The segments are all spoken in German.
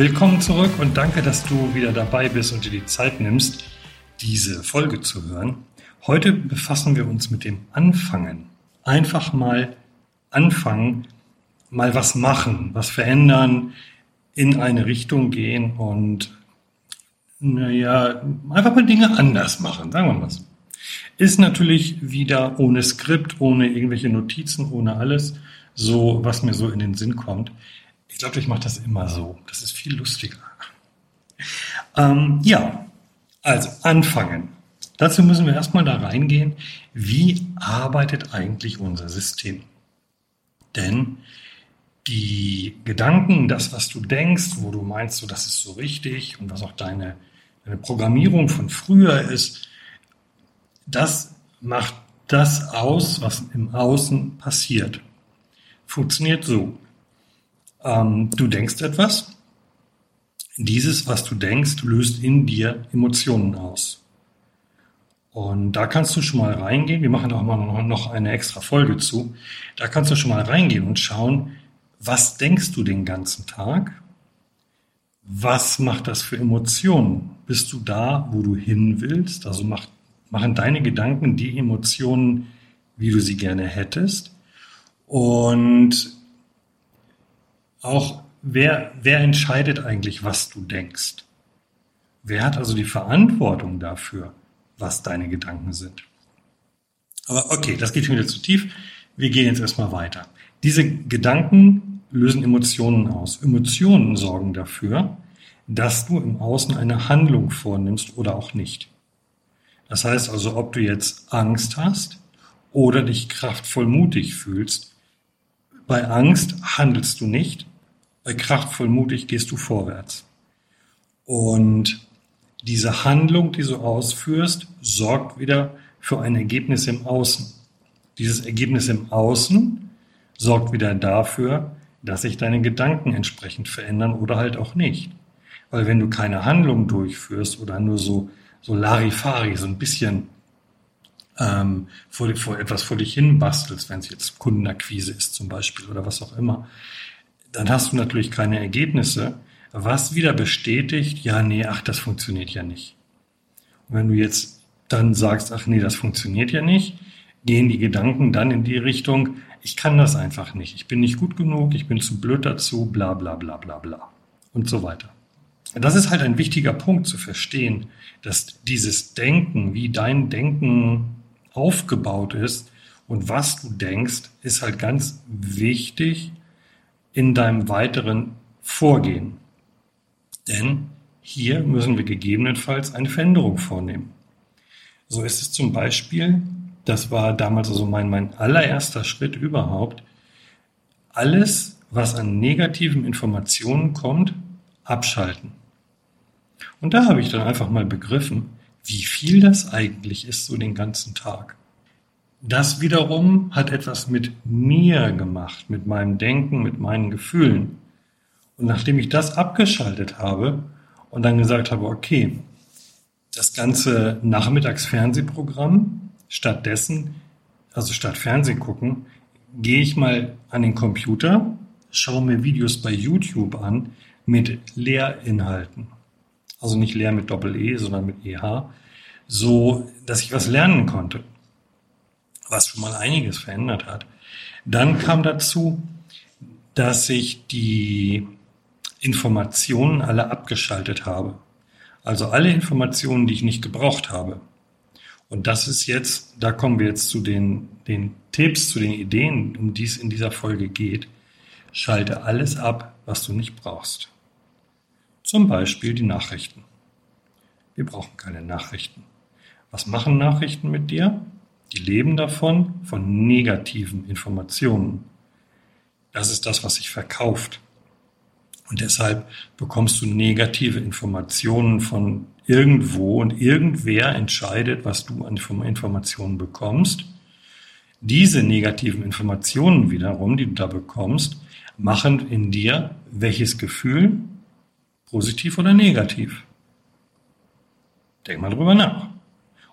Willkommen zurück und danke, dass du wieder dabei bist und dir die Zeit nimmst, diese Folge zu hören. Heute befassen wir uns mit dem Anfangen. Einfach mal anfangen, mal was machen, was verändern, in eine Richtung gehen und naja, einfach mal Dinge anders machen, sagen wir mal so. Ist natürlich wieder ohne Skript, ohne irgendwelche Notizen, ohne alles, so was mir so in den Sinn kommt. Ich glaube, ich mache das immer so. Das ist viel lustiger. Ähm, ja, also anfangen. Dazu müssen wir erstmal da reingehen, wie arbeitet eigentlich unser System? Denn die Gedanken, das, was du denkst, wo du meinst, so, das ist so richtig und was auch deine, deine Programmierung von früher ist, das macht das aus, was im Außen passiert. Funktioniert so. Ähm, du denkst etwas. Dieses, was du denkst, löst in dir Emotionen aus. Und da kannst du schon mal reingehen. Wir machen auch mal noch eine extra Folge zu. Da kannst du schon mal reingehen und schauen, was denkst du den ganzen Tag? Was macht das für Emotionen? Bist du da, wo du hin willst? Also macht, machen deine Gedanken die Emotionen, wie du sie gerne hättest? Und auch, wer, wer entscheidet eigentlich, was du denkst? Wer hat also die Verantwortung dafür, was deine Gedanken sind? Aber okay, das geht schon wieder zu tief. Wir gehen jetzt erstmal weiter. Diese Gedanken lösen Emotionen aus. Emotionen sorgen dafür, dass du im Außen eine Handlung vornimmst oder auch nicht. Das heißt also, ob du jetzt Angst hast oder dich kraftvoll mutig fühlst. Bei Angst handelst du nicht, kraftvoll mutig gehst du vorwärts. Und diese Handlung, die du ausführst, sorgt wieder für ein Ergebnis im Außen. Dieses Ergebnis im Außen sorgt wieder dafür, dass sich deine Gedanken entsprechend verändern oder halt auch nicht. Weil wenn du keine Handlung durchführst oder nur so, so Larifari, so ein bisschen ähm, vor, vor etwas vor dich hin bastelst, wenn es jetzt Kundenakquise ist zum Beispiel oder was auch immer, dann hast du natürlich keine Ergebnisse, was wieder bestätigt, ja, nee, ach, das funktioniert ja nicht. Und wenn du jetzt dann sagst, ach nee, das funktioniert ja nicht, gehen die Gedanken dann in die Richtung, ich kann das einfach nicht, ich bin nicht gut genug, ich bin zu blöd dazu, bla bla bla bla bla und so weiter. Das ist halt ein wichtiger Punkt zu verstehen, dass dieses Denken, wie dein Denken aufgebaut ist und was du denkst, ist halt ganz wichtig in deinem weiteren Vorgehen. Denn hier müssen wir gegebenenfalls eine Veränderung vornehmen. So ist es zum Beispiel, das war damals also mein, mein allererster Schritt überhaupt, alles, was an negativen Informationen kommt, abschalten. Und da habe ich dann einfach mal begriffen, wie viel das eigentlich ist so den ganzen Tag. Das wiederum hat etwas mit mir gemacht, mit meinem Denken, mit meinen Gefühlen. Und nachdem ich das abgeschaltet habe und dann gesagt habe, okay, das ganze Nachmittagsfernsehprogramm, stattdessen, also statt Fernsehen gucken, gehe ich mal an den Computer, schaue mir Videos bei YouTube an mit Lehrinhalten. Also nicht leer mit Doppel-E, sondern mit EH, so dass ich was lernen konnte was schon mal einiges verändert hat. Dann kam dazu, dass ich die Informationen alle abgeschaltet habe. Also alle Informationen, die ich nicht gebraucht habe. Und das ist jetzt, da kommen wir jetzt zu den, den Tipps, zu den Ideen, um die es in dieser Folge geht. Schalte alles ab, was du nicht brauchst. Zum Beispiel die Nachrichten. Wir brauchen keine Nachrichten. Was machen Nachrichten mit dir? Die leben davon, von negativen Informationen. Das ist das, was sich verkauft. Und deshalb bekommst du negative Informationen von irgendwo und irgendwer entscheidet, was du an Informationen bekommst. Diese negativen Informationen wiederum, die du da bekommst, machen in dir welches Gefühl? Positiv oder negativ? Denk mal drüber nach.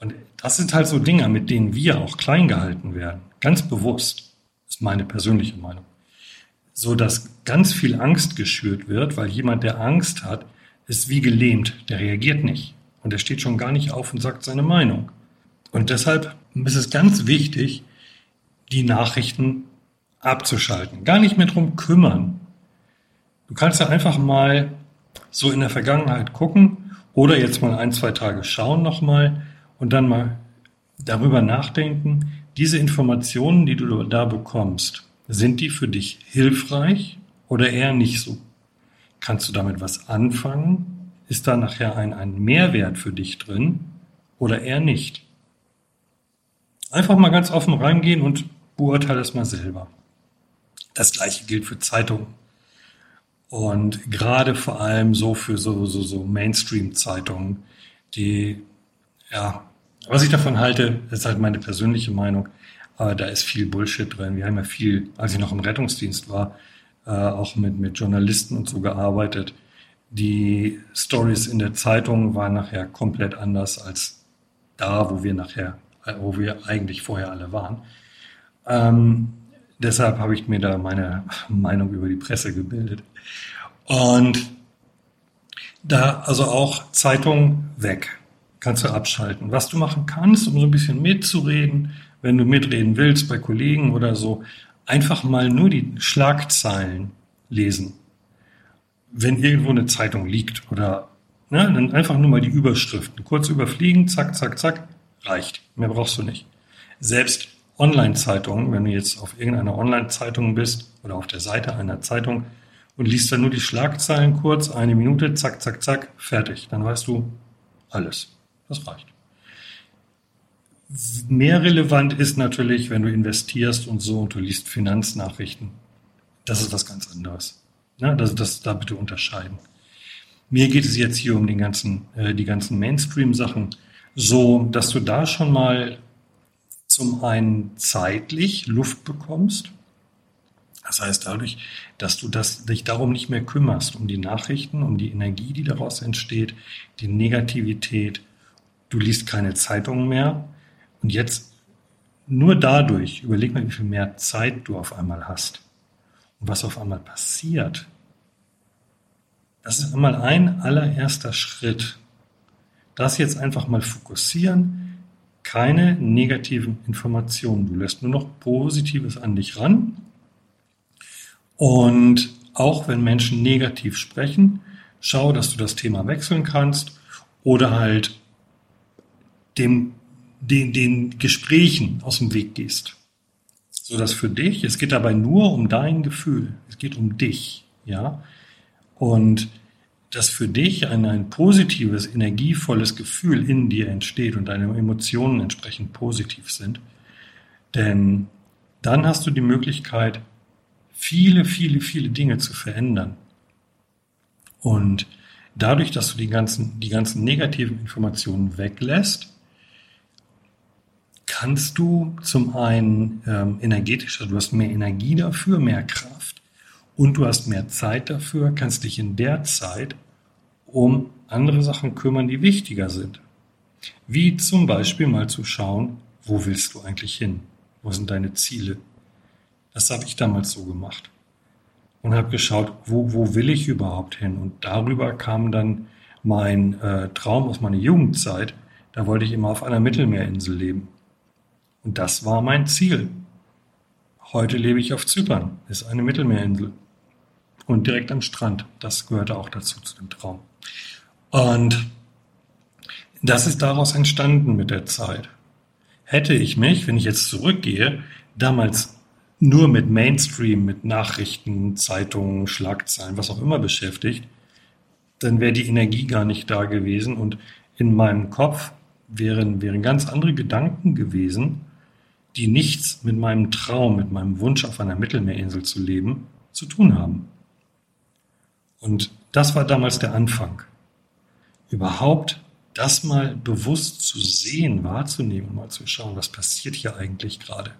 Und das sind halt so Dinge, mit denen wir auch klein gehalten werden. Ganz bewusst, ist meine persönliche Meinung. so dass ganz viel Angst geschürt wird, weil jemand, der Angst hat, ist wie gelähmt, der reagiert nicht und der steht schon gar nicht auf und sagt seine Meinung. Und deshalb ist es ganz wichtig, die Nachrichten abzuschalten, gar nicht mehr drum kümmern. Du kannst ja einfach mal so in der Vergangenheit gucken oder jetzt mal ein, zwei Tage schauen nochmal und dann mal darüber nachdenken, diese Informationen, die du da bekommst, sind die für dich hilfreich oder eher nicht so? Kannst du damit was anfangen? Ist da nachher ein, ein Mehrwert für dich drin oder eher nicht? Einfach mal ganz offen reingehen und beurteile es mal selber. Das gleiche gilt für Zeitungen. Und gerade vor allem so für so, so, so Mainstream-Zeitungen, die, ja, was ich davon halte, ist halt meine persönliche Meinung, aber da ist viel Bullshit drin. Wir haben ja viel, als ich noch im Rettungsdienst war, äh, auch mit, mit Journalisten und so gearbeitet. Die Stories in der Zeitung waren nachher komplett anders als da, wo wir nachher, äh, wo wir eigentlich vorher alle waren. Ähm, deshalb habe ich mir da meine Meinung über die Presse gebildet. Und da also auch Zeitung weg. Kannst du abschalten. Was du machen kannst, um so ein bisschen mitzureden, wenn du mitreden willst bei Kollegen oder so, einfach mal nur die Schlagzeilen lesen. Wenn irgendwo eine Zeitung liegt oder ne, dann einfach nur mal die Überschriften kurz überfliegen, zack, zack, zack, reicht. Mehr brauchst du nicht. Selbst Online-Zeitungen, wenn du jetzt auf irgendeiner Online-Zeitung bist oder auf der Seite einer Zeitung und liest dann nur die Schlagzeilen kurz, eine Minute, zack, zack, zack, fertig. Dann weißt du alles. Das reicht. Mehr relevant ist natürlich, wenn du investierst und so und du liest Finanznachrichten. Das ist was ganz anderes. Ja, das, das da bitte unterscheiden. Mir geht es jetzt hier um den ganzen, äh, die ganzen Mainstream-Sachen, so dass du da schon mal zum einen zeitlich Luft bekommst. Das heißt dadurch, dass du das, dich darum nicht mehr kümmerst, um die Nachrichten, um die Energie, die daraus entsteht, die Negativität. Du liest keine Zeitungen mehr. Und jetzt nur dadurch, überleg mal, wie viel mehr Zeit du auf einmal hast und was auf einmal passiert. Das ist einmal ein allererster Schritt. Das jetzt einfach mal fokussieren, keine negativen Informationen. Du lässt nur noch Positives an dich ran. Und auch wenn Menschen negativ sprechen, schau, dass du das Thema wechseln kannst oder halt dem, den, den Gesprächen aus dem Weg gehst. So dass für dich, es geht dabei nur um dein Gefühl. Es geht um dich, ja. Und dass für dich ein, ein positives, energievolles Gefühl in dir entsteht und deine Emotionen entsprechend positiv sind. Denn dann hast du die Möglichkeit, viele, viele, viele Dinge zu verändern. Und dadurch, dass du die ganzen, die ganzen negativen Informationen weglässt, kannst du zum einen ähm, energetischer, du hast mehr Energie dafür, mehr Kraft und du hast mehr Zeit dafür, kannst dich in der Zeit um andere Sachen kümmern, die wichtiger sind. Wie zum Beispiel mal zu schauen, wo willst du eigentlich hin? Wo sind deine Ziele? Das habe ich damals so gemacht. Und habe geschaut, wo, wo will ich überhaupt hin? Und darüber kam dann mein äh, Traum aus meiner Jugendzeit. Da wollte ich immer auf einer Mittelmeerinsel leben. Und das war mein Ziel. Heute lebe ich auf Zypern, ist eine Mittelmeerinsel und direkt am Strand. Das gehörte auch dazu, zu dem Traum. Und das ist daraus entstanden mit der Zeit. Hätte ich mich, wenn ich jetzt zurückgehe, damals nur mit Mainstream, mit Nachrichten, Zeitungen, Schlagzeilen, was auch immer beschäftigt, dann wäre die Energie gar nicht da gewesen und in meinem Kopf wären, wären ganz andere Gedanken gewesen, die nichts mit meinem Traum, mit meinem Wunsch auf einer Mittelmeerinsel zu leben, zu tun haben. Und das war damals der Anfang. Überhaupt das mal bewusst zu sehen, wahrzunehmen, mal zu schauen, was passiert hier eigentlich gerade.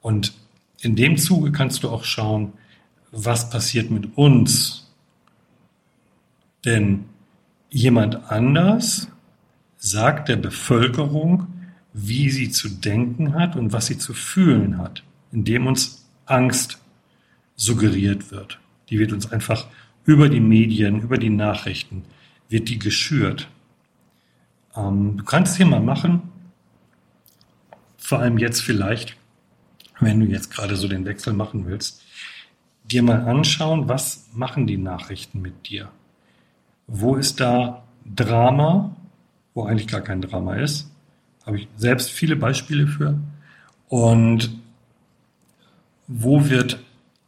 Und in dem Zuge kannst du auch schauen, was passiert mit uns. Denn jemand anders sagt der Bevölkerung, wie sie zu denken hat und was sie zu fühlen hat, indem uns Angst suggeriert wird. Die wird uns einfach über die Medien, über die Nachrichten, wird die geschürt. Ähm, du kannst hier mal machen, vor allem jetzt vielleicht, wenn du jetzt gerade so den Wechsel machen willst, dir mal anschauen, was machen die Nachrichten mit dir? Wo ist da Drama, wo eigentlich gar kein Drama ist? Habe ich selbst viele Beispiele für. Und wo wird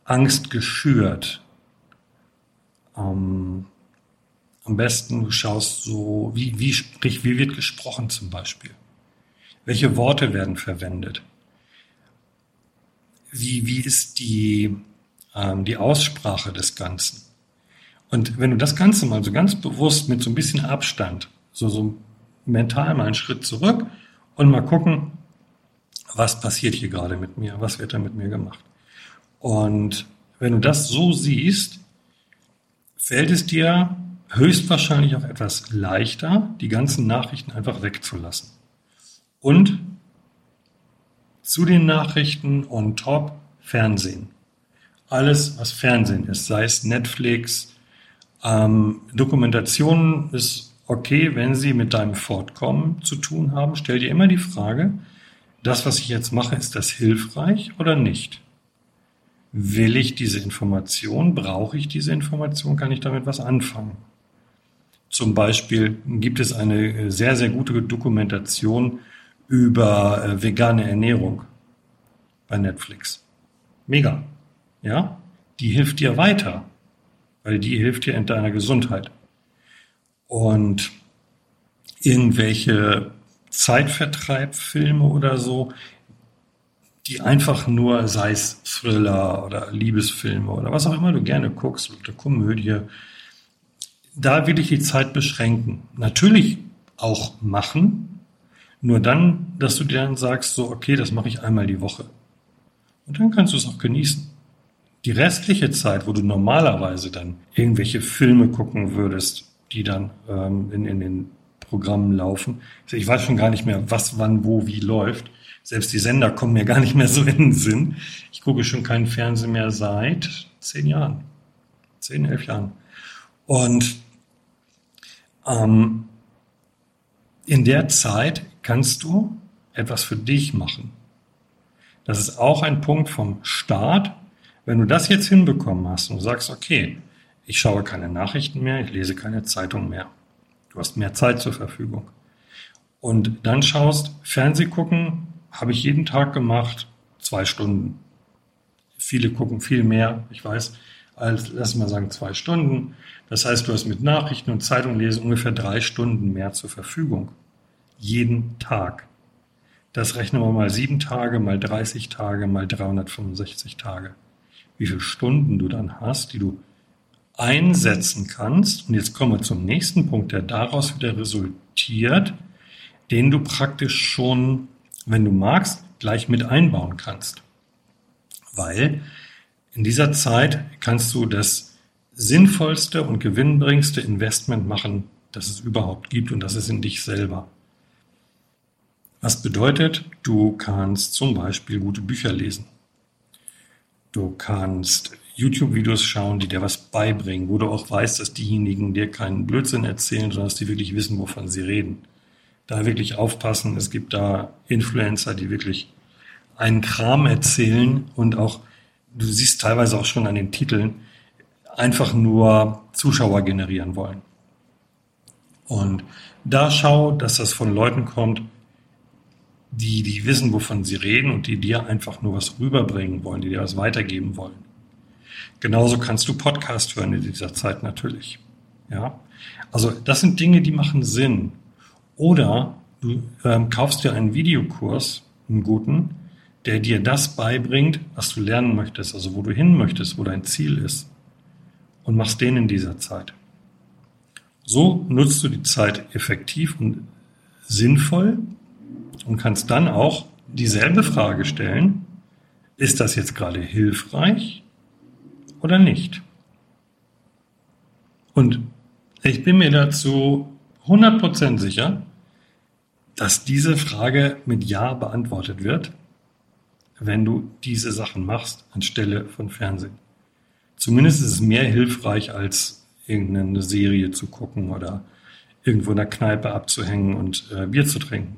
Angst geschürt? Ähm, am besten du schaust so, wie, wie, sprich, wie wird gesprochen zum Beispiel? Welche Worte werden verwendet? Wie, wie ist die, ähm, die Aussprache des Ganzen? Und wenn du das Ganze mal so ganz bewusst mit so ein bisschen Abstand, so, so mental mal einen Schritt zurück und mal gucken, was passiert hier gerade mit mir, was wird da mit mir gemacht. Und wenn du das so siehst, fällt es dir höchstwahrscheinlich auch etwas leichter, die ganzen Nachrichten einfach wegzulassen. Und zu den Nachrichten on top Fernsehen. Alles, was Fernsehen ist, sei es Netflix, ähm, Dokumentationen ist okay, wenn sie mit deinem Fortkommen zu tun haben. Stell dir immer die Frage, das, was ich jetzt mache, ist das hilfreich oder nicht? Will ich diese Information? Brauche ich diese Information? Kann ich damit was anfangen? Zum Beispiel gibt es eine sehr, sehr gute Dokumentation über äh, vegane Ernährung bei Netflix. Mega. Ja? Die hilft dir weiter, weil die hilft dir in deiner Gesundheit. Und irgendwelche Zeitvertreibfilme oder so, die einfach nur, sei es Thriller oder Liebesfilme oder was auch immer du gerne guckst, oder Komödie, da will ich die Zeit beschränken. Natürlich auch machen, nur dann, dass du dir dann sagst, so, okay, das mache ich einmal die Woche. Und dann kannst du es auch genießen. Die restliche Zeit, wo du normalerweise dann irgendwelche Filme gucken würdest, die dann ähm, in, in den Programmen laufen. Ich weiß schon gar nicht mehr, was, wann, wo, wie läuft. Selbst die Sender kommen mir gar nicht mehr so in den Sinn. Ich gucke schon keinen Fernsehen mehr seit zehn Jahren. Zehn, elf Jahren. Und ähm, in der Zeit kannst du etwas für dich machen. Das ist auch ein Punkt vom Staat. Wenn du das jetzt hinbekommen hast und sagst, okay, ich schaue keine Nachrichten mehr, ich lese keine Zeitung mehr. Du hast mehr Zeit zur Verfügung. Und dann schaust, Fernseh gucken habe ich jeden Tag gemacht, zwei Stunden. Viele gucken viel mehr, ich weiß, als, lass mal sagen, zwei Stunden. Das heißt, du hast mit Nachrichten und Zeitung lesen ungefähr drei Stunden mehr zur Verfügung. Jeden Tag. Das rechnen wir mal sieben Tage, mal 30 Tage, mal 365 Tage. Wie viele Stunden du dann hast, die du einsetzen kannst. Und jetzt kommen wir zum nächsten Punkt, der daraus wieder resultiert, den du praktisch schon, wenn du magst, gleich mit einbauen kannst. Weil in dieser Zeit kannst du das sinnvollste und gewinnbringste Investment machen, das es überhaupt gibt und das ist in dich selber. Was bedeutet, du kannst zum Beispiel gute Bücher lesen. Du kannst YouTube-Videos schauen, die dir was beibringen, wo du auch weißt, dass diejenigen dir keinen Blödsinn erzählen, sondern dass die wirklich wissen, wovon sie reden. Da wirklich aufpassen. Es gibt da Influencer, die wirklich einen Kram erzählen und auch du siehst teilweise auch schon an den Titeln, einfach nur Zuschauer generieren wollen. Und da schau, dass das von Leuten kommt, die, die wissen, wovon sie reden und die dir einfach nur was rüberbringen wollen, die dir was weitergeben wollen. Genauso kannst du Podcast hören in dieser Zeit natürlich. Ja, also das sind Dinge, die machen Sinn. Oder du ähm, kaufst dir einen Videokurs, einen guten, der dir das beibringt, was du lernen möchtest, also wo du hin möchtest, wo dein Ziel ist. Und machst den in dieser Zeit. So nutzt du die Zeit effektiv und sinnvoll und kannst dann auch dieselbe Frage stellen, ist das jetzt gerade hilfreich oder nicht? Und ich bin mir dazu 100% sicher, dass diese Frage mit Ja beantwortet wird wenn du diese Sachen machst anstelle von Fernsehen. Zumindest ist es mehr hilfreich, als irgendeine Serie zu gucken oder irgendwo in der Kneipe abzuhängen und äh, Bier zu trinken.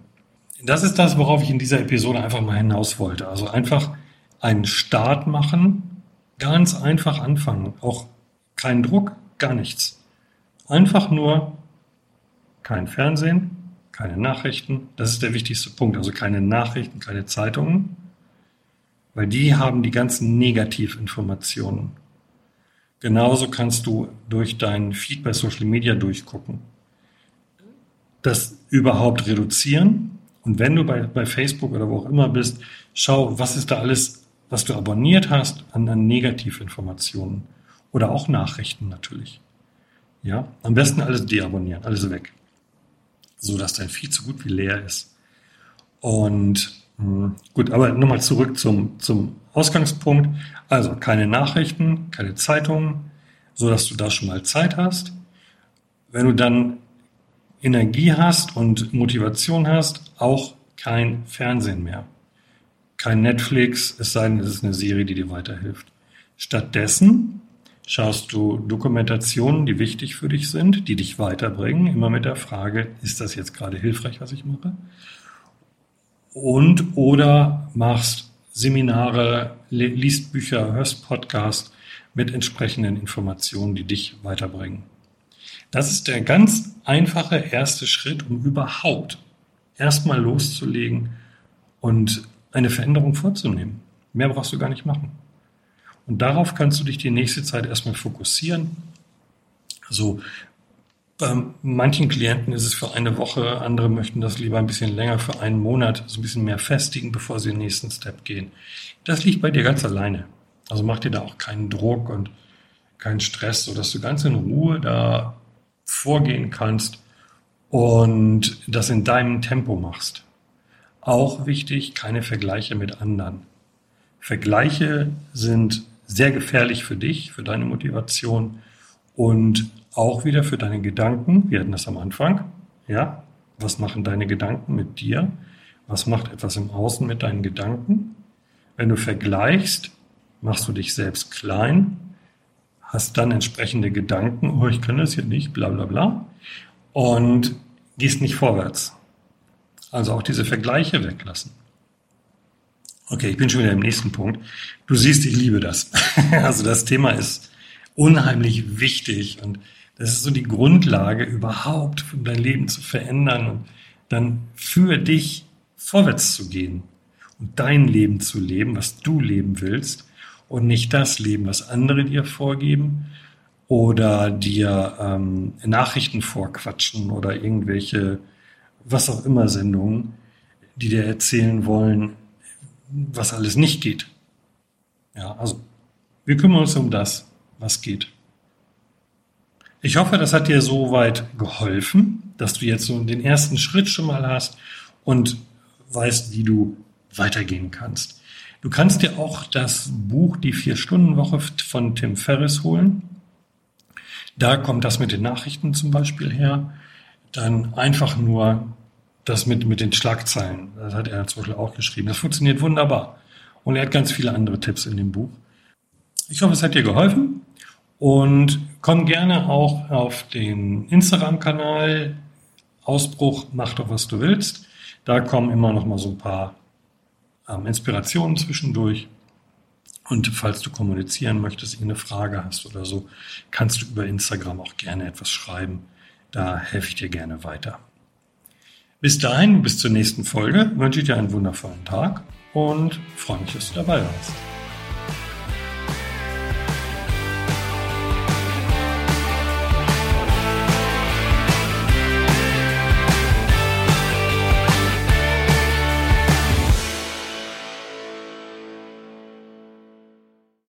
Das ist das, worauf ich in dieser Episode einfach mal hinaus wollte. Also einfach einen Start machen, ganz einfach anfangen. Auch kein Druck, gar nichts. Einfach nur kein Fernsehen, keine Nachrichten. Das ist der wichtigste Punkt. Also keine Nachrichten, keine Zeitungen, weil die haben die ganzen Negativinformationen. Genauso kannst du durch deinen Feed bei Social Media durchgucken. Das überhaupt reduzieren. Und wenn du bei, bei Facebook oder wo auch immer bist, schau, was ist da alles, was du abonniert hast an, Negativinformationen. Oder auch Nachrichten natürlich. Ja, am besten alles deabonnieren, alles weg. So dass dein Feed so gut wie leer ist. Und hm, gut, aber nochmal zurück zum, zum Ausgangspunkt. Also keine Nachrichten, keine Zeitungen, so dass du da schon mal Zeit hast. Wenn du dann Energie hast und Motivation hast, auch kein Fernsehen mehr. Kein Netflix, es sei denn, es ist eine Serie, die dir weiterhilft. Stattdessen schaust du Dokumentationen, die wichtig für dich sind, die dich weiterbringen, immer mit der Frage, ist das jetzt gerade hilfreich, was ich mache? Und oder machst Seminare, liest Bücher, hörst Podcasts mit entsprechenden Informationen, die dich weiterbringen. Das ist der ganz einfache erste Schritt, um überhaupt erstmal loszulegen und eine Veränderung vorzunehmen. Mehr brauchst du gar nicht machen. Und darauf kannst du dich die nächste Zeit erstmal fokussieren. Also bei manchen Klienten ist es für eine Woche, andere möchten das lieber ein bisschen länger, für einen Monat, so ein bisschen mehr festigen, bevor sie den nächsten Step gehen. Das liegt bei dir ganz alleine. Also mach dir da auch keinen Druck und keinen Stress, sodass du ganz in Ruhe da vorgehen kannst und das in deinem Tempo machst. Auch wichtig, keine Vergleiche mit anderen. Vergleiche sind sehr gefährlich für dich, für deine Motivation und auch wieder für deine Gedanken. Wir hatten das am Anfang. Ja, was machen deine Gedanken mit dir? Was macht etwas im Außen mit deinen Gedanken? Wenn du vergleichst, machst du dich selbst klein, hast dann entsprechende Gedanken, oh, ich kann das hier nicht, bla bla bla, und gehst nicht vorwärts. Also auch diese Vergleiche weglassen. Okay, ich bin schon wieder im nächsten Punkt. Du siehst, ich liebe das. also das Thema ist unheimlich wichtig und das ist so die Grundlage überhaupt, um dein Leben zu verändern und dann für dich vorwärts zu gehen und dein Leben zu leben, was du leben willst und nicht das Leben, was andere dir vorgeben oder dir ähm, Nachrichten vorquatschen oder irgendwelche, was auch immer Sendungen, die dir erzählen wollen, was alles nicht geht. Ja, also wir kümmern uns um das, was geht. Ich hoffe, das hat dir soweit geholfen, dass du jetzt so den ersten Schritt schon mal hast und weißt, wie du weitergehen kannst. Du kannst dir auch das Buch Die Vier-Stunden-Woche von Tim Ferriss holen. Da kommt das mit den Nachrichten zum Beispiel her. Dann einfach nur das mit, mit den Schlagzeilen, das hat er zum Beispiel auch geschrieben. Das funktioniert wunderbar. Und er hat ganz viele andere Tipps in dem Buch. Ich hoffe, es hat dir geholfen. Und komm gerne auch auf den Instagram-Kanal Ausbruch, mach doch was du willst. Da kommen immer noch mal so ein paar ähm, Inspirationen zwischendurch. Und falls du kommunizieren möchtest, eine Frage hast oder so, kannst du über Instagram auch gerne etwas schreiben. Da helfe ich dir gerne weiter. Bis dahin, bis zur nächsten Folge, wünsche ich dir einen wundervollen Tag und freue mich, dass du dabei warst.